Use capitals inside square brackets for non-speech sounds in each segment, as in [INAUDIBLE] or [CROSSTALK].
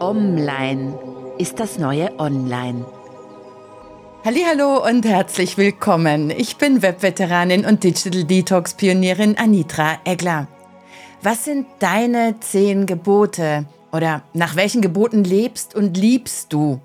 Online ist das neue Online. Hallo und herzlich willkommen. Ich bin Webveteranin und Digital Detox Pionierin Anitra Egler. Was sind deine zehn Gebote oder nach welchen Geboten lebst und liebst du?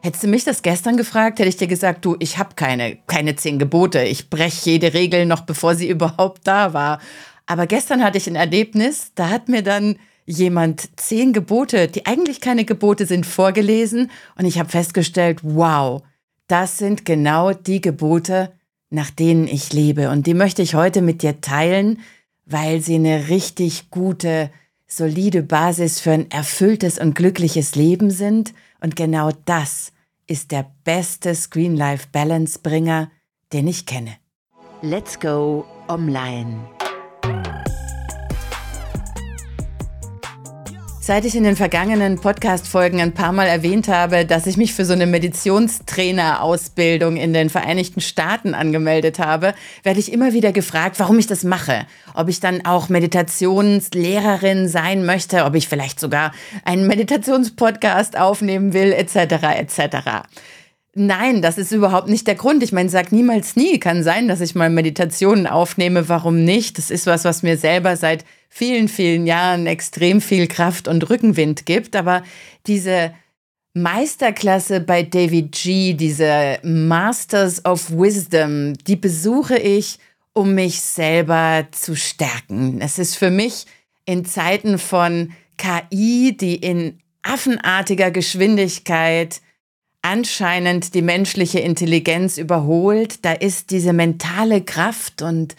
Hättest du mich das gestern gefragt, hätte ich dir gesagt, du, ich habe keine, keine zehn Gebote. Ich breche jede Regel noch, bevor sie [LAUGHS] überhaupt da war. Aber gestern hatte ich ein Erlebnis, da hat mir dann jemand zehn Gebote, die eigentlich keine Gebote sind, vorgelesen und ich habe festgestellt, wow, das sind genau die Gebote, nach denen ich lebe. Und die möchte ich heute mit dir teilen, weil sie eine richtig gute, solide Basis für ein erfülltes und glückliches Leben sind. Und genau das ist der beste Screen-Life-Balance-Bringer, den ich kenne. Let's go online. Seit ich in den vergangenen Podcast-Folgen ein paar Mal erwähnt habe, dass ich mich für so eine Meditationstrainer-Ausbildung in den Vereinigten Staaten angemeldet habe, werde ich immer wieder gefragt, warum ich das mache. Ob ich dann auch Meditationslehrerin sein möchte, ob ich vielleicht sogar einen Meditationspodcast aufnehmen will, etc. etc. Nein, das ist überhaupt nicht der Grund. Ich meine, sag niemals nie. Kann sein, dass ich mal Meditationen aufnehme. Warum nicht? Das ist was, was mir selber seit vielen, vielen Jahren extrem viel Kraft und Rückenwind gibt. Aber diese Meisterklasse bei David G., diese Masters of Wisdom, die besuche ich, um mich selber zu stärken. Es ist für mich in Zeiten von KI, die in affenartiger Geschwindigkeit anscheinend die menschliche Intelligenz überholt, da ist diese mentale Kraft und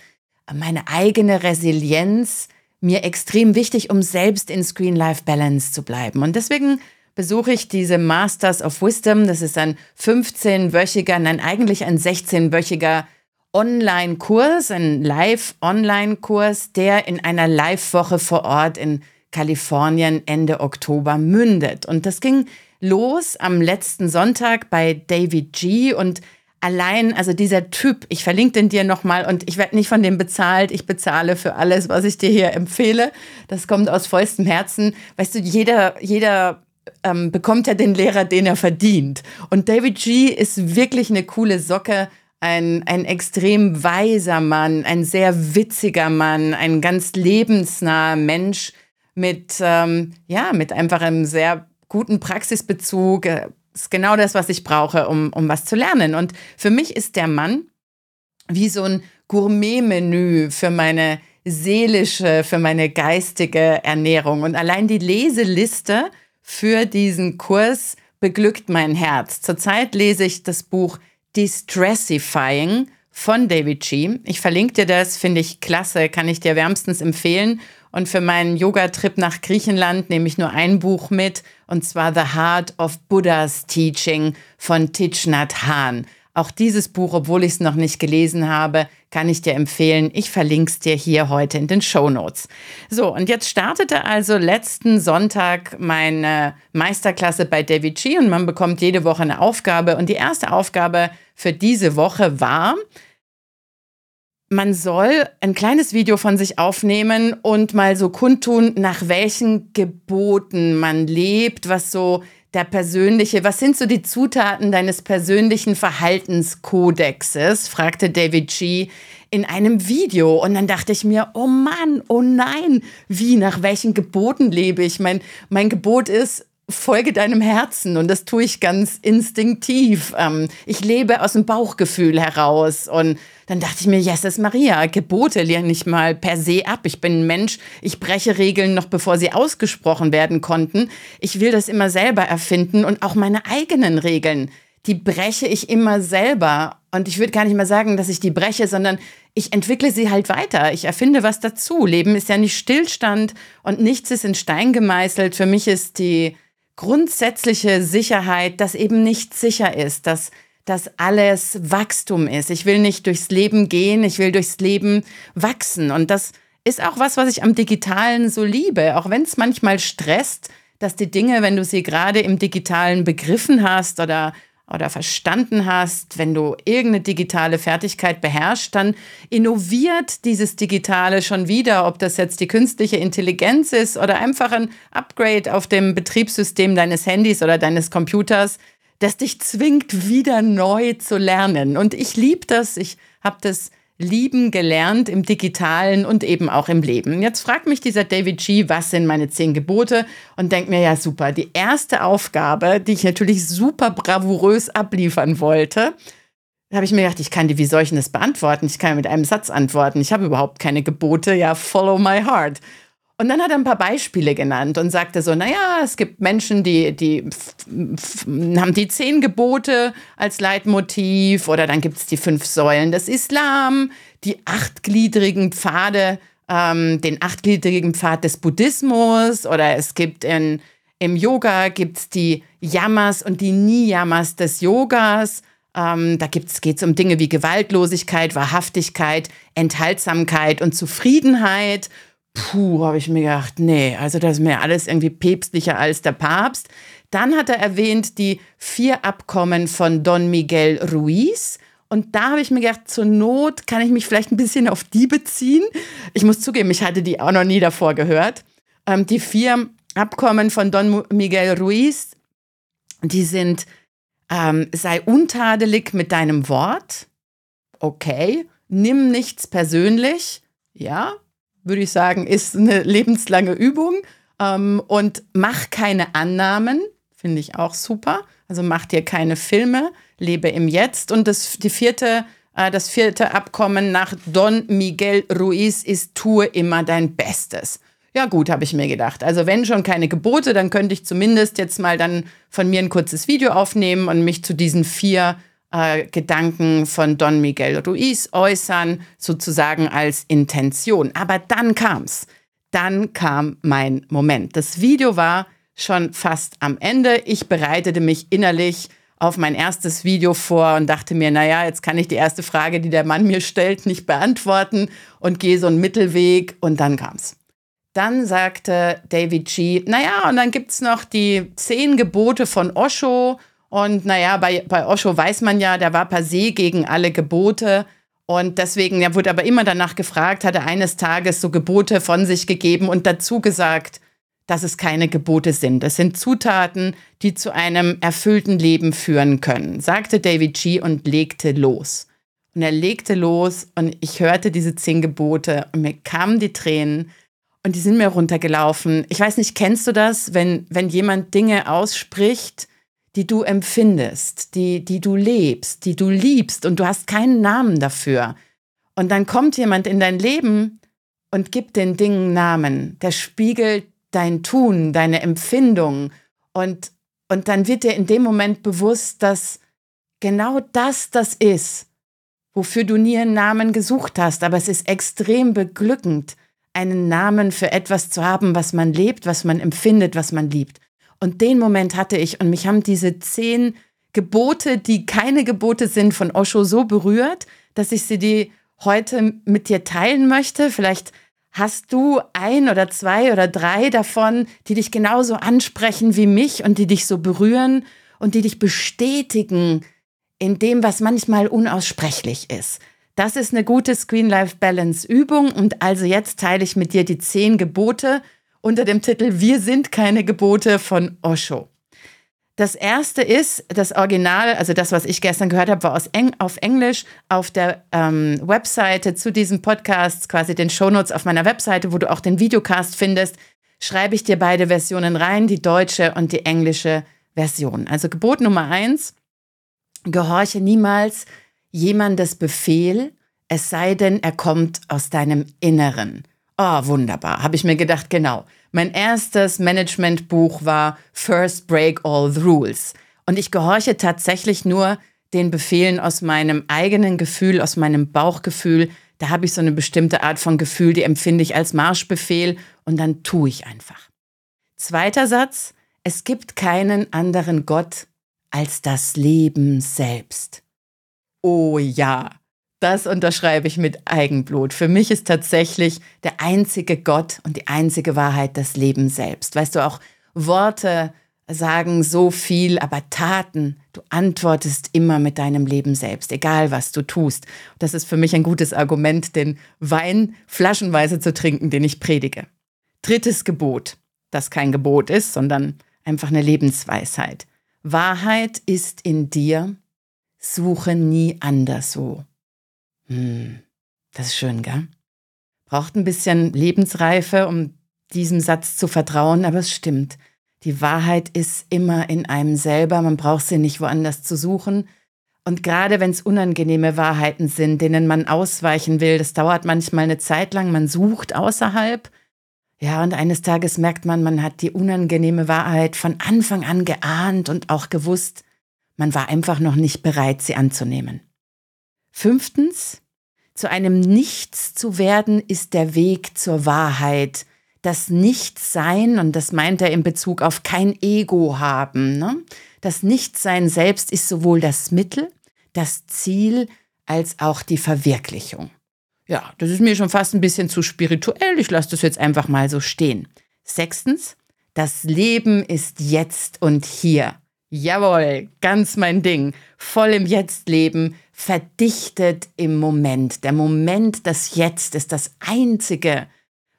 meine eigene Resilienz mir extrem wichtig, um selbst in Screen-Life-Balance zu bleiben. Und deswegen besuche ich diese Masters of Wisdom. Das ist ein 15-wöchiger, nein, eigentlich ein 16-wöchiger Online-Kurs, ein Live-Online-Kurs, der in einer Live-Woche vor Ort in Kalifornien Ende Oktober mündet. Und das ging los am letzten Sonntag bei David G. Und allein, also dieser Typ, ich verlinke den dir nochmal und ich werde nicht von dem bezahlt. Ich bezahle für alles, was ich dir hier empfehle. Das kommt aus vollstem Herzen. Weißt du, jeder, jeder ähm, bekommt ja den Lehrer, den er verdient. Und David G. ist wirklich eine coole Socke. Ein, ein extrem weiser Mann, ein sehr witziger Mann, ein ganz lebensnaher Mensch mit, ähm, ja, mit einfach einem sehr guten Praxisbezug. Äh, ist genau das, was ich brauche, um, um was zu lernen. Und für mich ist der Mann wie so ein Gourmet-Menü für meine seelische, für meine geistige Ernährung. Und allein die Leseliste für diesen Kurs beglückt mein Herz. Zurzeit lese ich das Buch Distressifying von David G. Ich verlinke dir das, finde ich klasse, kann ich dir wärmstens empfehlen. Und für meinen Yoga-Trip nach Griechenland nehme ich nur ein Buch mit, und zwar The Heart of Buddha's Teaching von Thich Nhat Hanh. Auch dieses Buch, obwohl ich es noch nicht gelesen habe, kann ich dir empfehlen. Ich verlinke es dir hier heute in den Show Notes. So, und jetzt startete also letzten Sonntag meine Meisterklasse bei David Chi und man bekommt jede Woche eine Aufgabe. Und die erste Aufgabe für diese Woche war, man soll ein kleines Video von sich aufnehmen und mal so kundtun, nach welchen Geboten man lebt, was so der persönliche, was sind so die Zutaten deines persönlichen Verhaltenskodexes? fragte David G. in einem Video. Und dann dachte ich mir, oh Mann, oh nein, wie, nach welchen Geboten lebe ich? Mein, mein Gebot ist, folge deinem Herzen und das tue ich ganz instinktiv. Ähm, ich lebe aus dem Bauchgefühl heraus und dann dachte ich mir, Jesus Maria, Gebote lehne ich mal per se ab. Ich bin ein Mensch, ich breche Regeln noch bevor sie ausgesprochen werden konnten. Ich will das immer selber erfinden und auch meine eigenen Regeln, die breche ich immer selber. Und ich würde gar nicht mal sagen, dass ich die breche, sondern ich entwickle sie halt weiter. Ich erfinde was dazu. Leben ist ja nicht Stillstand und nichts ist in Stein gemeißelt. Für mich ist die grundsätzliche Sicherheit, dass eben nicht sicher ist, dass dass alles Wachstum ist. Ich will nicht durchs Leben gehen, ich will durchs Leben wachsen. Und das ist auch was, was ich am Digitalen so liebe, auch wenn es manchmal stresst, dass die Dinge, wenn du sie gerade im Digitalen begriffen hast oder oder verstanden hast, wenn du irgendeine digitale Fertigkeit beherrschst, dann innoviert dieses Digitale schon wieder, ob das jetzt die künstliche Intelligenz ist oder einfach ein Upgrade auf dem Betriebssystem deines Handys oder deines Computers, das dich zwingt, wieder neu zu lernen. Und ich liebe das, ich habe das lieben gelernt im digitalen und eben auch im Leben. Jetzt fragt mich dieser David G., was sind meine zehn Gebote? Und denkt mir, ja super, die erste Aufgabe, die ich natürlich super bravourös abliefern wollte, da habe ich mir gedacht, ich kann die, wie soll ich denn das beantworten? Ich kann ja mit einem Satz antworten. Ich habe überhaupt keine Gebote. Ja, follow my heart. Und dann hat er ein paar Beispiele genannt und sagte so, naja, es gibt Menschen, die, die haben die zehn Gebote als Leitmotiv oder dann gibt es die fünf Säulen des Islam, die achtgliedrigen Pfade, ähm, den achtgliedrigen Pfad des Buddhismus oder es gibt in, im Yoga gibt's die Yamas und die Niyamas des Yogas. Ähm, da geht es um Dinge wie Gewaltlosigkeit, Wahrhaftigkeit, Enthaltsamkeit und Zufriedenheit puh, habe ich mir gedacht, nee, also das ist mir alles irgendwie päpstlicher als der Papst. Dann hat er erwähnt die vier Abkommen von Don Miguel Ruiz. Und da habe ich mir gedacht, zur Not kann ich mich vielleicht ein bisschen auf die beziehen. Ich muss zugeben, ich hatte die auch noch nie davor gehört. Ähm, die vier Abkommen von Don Miguel Ruiz, die sind, ähm, sei untadelig mit deinem Wort. Okay. Nimm nichts persönlich. Ja, würde ich sagen, ist eine lebenslange Übung. Ähm, und mach keine Annahmen, finde ich auch super. Also mach dir keine Filme, lebe im Jetzt. Und das, die vierte, äh, das vierte Abkommen nach Don Miguel Ruiz ist, tue immer dein Bestes. Ja gut, habe ich mir gedacht. Also wenn schon keine Gebote, dann könnte ich zumindest jetzt mal dann von mir ein kurzes Video aufnehmen und mich zu diesen vier äh, Gedanken von Don Miguel Ruiz äußern, sozusagen als Intention. Aber dann kam's. Dann kam mein Moment. Das Video war schon fast am Ende. Ich bereitete mich innerlich auf mein erstes Video vor und dachte mir, naja, jetzt kann ich die erste Frage, die der Mann mir stellt, nicht beantworten und gehe so einen Mittelweg und dann kam's. Dann sagte David G., naja, und dann gibt's noch die zehn Gebote von Osho und naja, bei, bei Osho weiß man ja, der war per se gegen alle Gebote. Und deswegen, er wurde aber immer danach gefragt, hat er eines Tages so Gebote von sich gegeben und dazu gesagt, dass es keine Gebote sind. Es sind Zutaten, die zu einem erfüllten Leben führen können, sagte David G. und legte los. Und er legte los und ich hörte diese zehn Gebote und mir kamen die Tränen und die sind mir runtergelaufen. Ich weiß nicht, kennst du das, wenn, wenn jemand Dinge ausspricht, die du empfindest, die, die du lebst, die du liebst und du hast keinen Namen dafür. Und dann kommt jemand in dein Leben und gibt den Dingen Namen. Der spiegelt dein Tun, deine Empfindung. Und, und dann wird dir in dem Moment bewusst, dass genau das das ist, wofür du nie einen Namen gesucht hast. Aber es ist extrem beglückend, einen Namen für etwas zu haben, was man lebt, was man empfindet, was man liebt. Und den Moment hatte ich und mich haben diese zehn Gebote, die keine Gebote sind, von Osho so berührt, dass ich sie die heute mit dir teilen möchte. Vielleicht hast du ein oder zwei oder drei davon, die dich genauso ansprechen wie mich und die dich so berühren und die dich bestätigen in dem, was manchmal unaussprechlich ist. Das ist eine gute Screen-Life-Balance-Übung und also jetzt teile ich mit dir die zehn Gebote unter dem Titel Wir sind keine Gebote von Osho. Das erste ist, das Original, also das, was ich gestern gehört habe, war Eng auf Englisch auf der ähm, Webseite zu diesem Podcast, quasi den Shownotes auf meiner Webseite, wo du auch den Videocast findest, schreibe ich dir beide Versionen rein, die deutsche und die englische Version. Also Gebot Nummer eins, gehorche niemals jemandes Befehl, es sei denn, er kommt aus deinem Inneren. Oh, wunderbar. Habe ich mir gedacht, genau. Mein erstes Managementbuch war First Break All the Rules. Und ich gehorche tatsächlich nur den Befehlen aus meinem eigenen Gefühl, aus meinem Bauchgefühl. Da habe ich so eine bestimmte Art von Gefühl, die empfinde ich als Marschbefehl und dann tue ich einfach. Zweiter Satz, es gibt keinen anderen Gott als das Leben selbst. Oh ja, das unterschreibe ich mit Eigenblut. Für mich ist tatsächlich der einzige Gott und die einzige Wahrheit das Leben selbst. Weißt du, auch Worte sagen so viel, aber Taten, du antwortest immer mit deinem Leben selbst, egal was du tust. Das ist für mich ein gutes Argument, den Wein flaschenweise zu trinken, den ich predige. Drittes Gebot, das kein Gebot ist, sondern einfach eine Lebensweisheit. Wahrheit ist in dir, suche nie anderswo. Hm, das ist schön, gell? Braucht ein bisschen Lebensreife, um diesem Satz zu vertrauen, aber es stimmt. Die Wahrheit ist immer in einem selber, man braucht sie nicht woanders zu suchen. Und gerade wenn es unangenehme Wahrheiten sind, denen man ausweichen will, das dauert manchmal eine Zeit lang, man sucht außerhalb. Ja, und eines Tages merkt man, man hat die unangenehme Wahrheit von Anfang an geahnt und auch gewusst, man war einfach noch nicht bereit, sie anzunehmen. Fünftens, zu einem Nichts zu werden ist der Weg zur Wahrheit das Nichtsein, und das meint er in Bezug auf kein Ego haben, ne? das Nichtsein selbst ist sowohl das Mittel, das Ziel als auch die Verwirklichung. Ja, das ist mir schon fast ein bisschen zu spirituell. Ich lasse das jetzt einfach mal so stehen. Sechstens, das Leben ist jetzt und hier. Jawohl, ganz mein Ding. Voll im Jetzt leben, verdichtet im Moment. Der Moment, das Jetzt ist das einzige,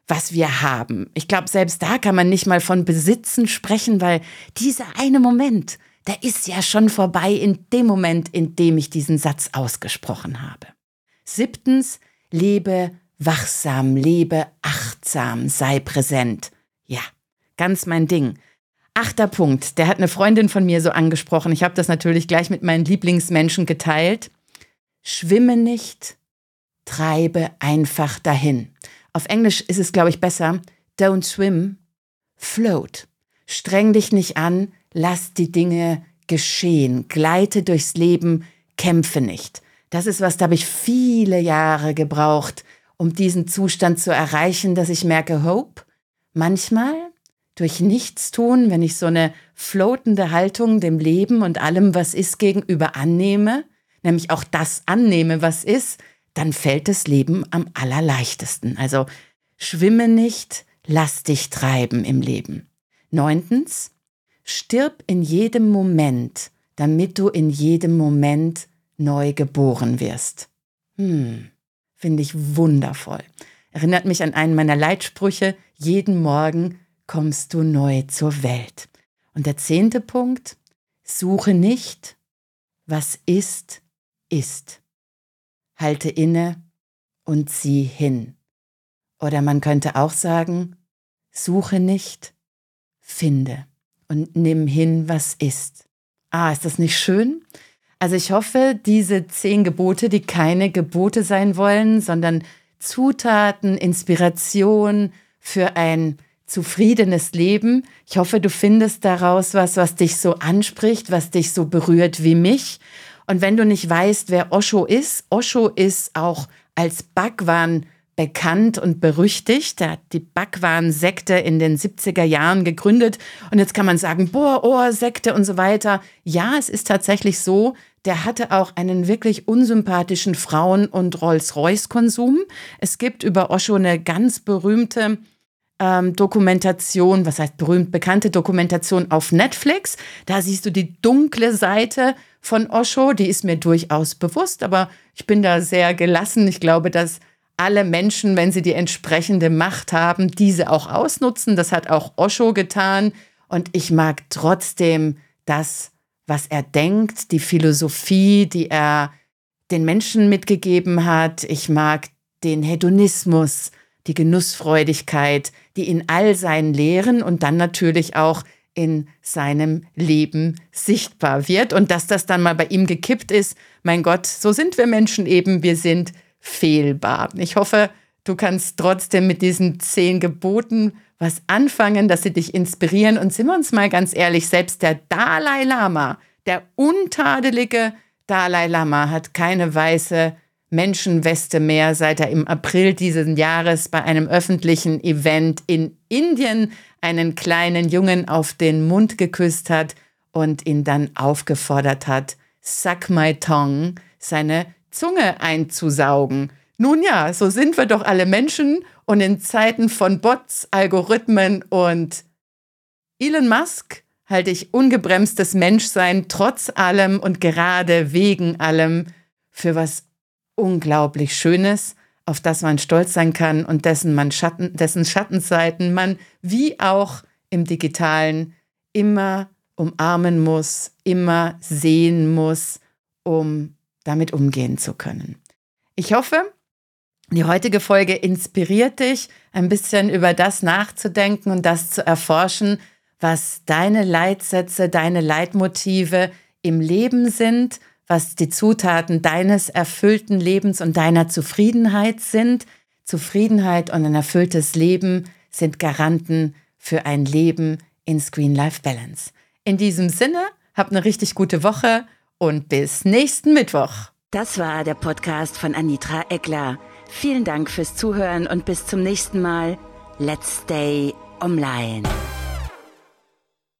was wir haben. Ich glaube, selbst da kann man nicht mal von Besitzen sprechen, weil dieser eine Moment, der ist ja schon vorbei in dem Moment, in dem ich diesen Satz ausgesprochen habe. Siebtens, lebe wachsam, lebe achtsam, sei präsent. Ja, ganz mein Ding. Achter Punkt, der hat eine Freundin von mir so angesprochen. Ich habe das natürlich gleich mit meinen Lieblingsmenschen geteilt. Schwimme nicht, treibe einfach dahin. Auf Englisch ist es, glaube ich, besser. Don't swim, float. Streng dich nicht an, lass die Dinge geschehen, gleite durchs Leben, kämpfe nicht. Das ist was, da habe ich viele Jahre gebraucht, um diesen Zustand zu erreichen, dass ich merke, Hope, manchmal durch Nichtstun, wenn ich so eine floatende Haltung dem Leben und allem, was ist, gegenüber annehme, nämlich auch das annehme, was ist, dann fällt das Leben am allerleichtesten. Also schwimme nicht, lass dich treiben im Leben. Neuntens, stirb in jedem Moment, damit du in jedem Moment neu geboren wirst. Hm, finde ich wundervoll. Erinnert mich an einen meiner Leitsprüche, jeden Morgen kommst du neu zur Welt. Und der zehnte Punkt, suche nicht, was ist, ist halte inne und sieh hin. Oder man könnte auch sagen, suche nicht, finde und nimm hin, was ist. Ah, ist das nicht schön? Also ich hoffe, diese zehn Gebote, die keine Gebote sein wollen, sondern Zutaten, Inspiration für ein zufriedenes Leben. Ich hoffe, du findest daraus was, was dich so anspricht, was dich so berührt wie mich und wenn du nicht weißt, wer Osho ist, Osho ist auch als Bhagwan bekannt und berüchtigt. Er hat die Bhagwan-Sekte in den 70er Jahren gegründet. Und jetzt kann man sagen, boah, oh, Sekte und so weiter. Ja, es ist tatsächlich so, der hatte auch einen wirklich unsympathischen Frauen- und Rolls-Royce-Konsum. Es gibt über Osho eine ganz berühmte ähm, Dokumentation, was heißt berühmt bekannte Dokumentation auf Netflix. Da siehst du die dunkle Seite von Osho, die ist mir durchaus bewusst, aber ich bin da sehr gelassen. Ich glaube, dass alle Menschen, wenn sie die entsprechende Macht haben, diese auch ausnutzen. Das hat auch Osho getan. Und ich mag trotzdem das, was er denkt, die Philosophie, die er den Menschen mitgegeben hat. Ich mag den Hedonismus, die Genussfreudigkeit, die in all seinen Lehren und dann natürlich auch in seinem Leben sichtbar wird und dass das dann mal bei ihm gekippt ist. Mein Gott, so sind wir Menschen eben, wir sind fehlbar. Ich hoffe, du kannst trotzdem mit diesen zehn Geboten was anfangen, dass sie dich inspirieren. Und sind wir uns mal ganz ehrlich, selbst der Dalai Lama, der untadelige Dalai Lama, hat keine weiße Menschenweste mehr, seit er im April dieses Jahres bei einem öffentlichen Event in Indien einen kleinen Jungen auf den Mund geküsst hat und ihn dann aufgefordert hat, Suck my tongue, seine Zunge einzusaugen. Nun ja, so sind wir doch alle Menschen und in Zeiten von Bots, Algorithmen und Elon Musk halte ich ungebremstes Menschsein trotz allem und gerade wegen allem für was unglaublich Schönes, auf das man stolz sein kann und dessen man Schatten, dessen Schattenseiten man wie auch im digitalen immer umarmen muss, immer sehen muss, um damit umgehen zu können. Ich hoffe, die heutige Folge inspiriert dich, ein bisschen über das nachzudenken und das zu erforschen, was deine Leitsätze, deine Leitmotive im Leben sind, was die Zutaten deines erfüllten Lebens und deiner Zufriedenheit sind. Zufriedenheit und ein erfülltes Leben sind Garanten für ein Leben in Screen Life Balance. In diesem Sinne, habt eine richtig gute Woche und bis nächsten Mittwoch. Das war der Podcast von Anitra Eckler. Vielen Dank fürs Zuhören und bis zum nächsten Mal. Let's stay online.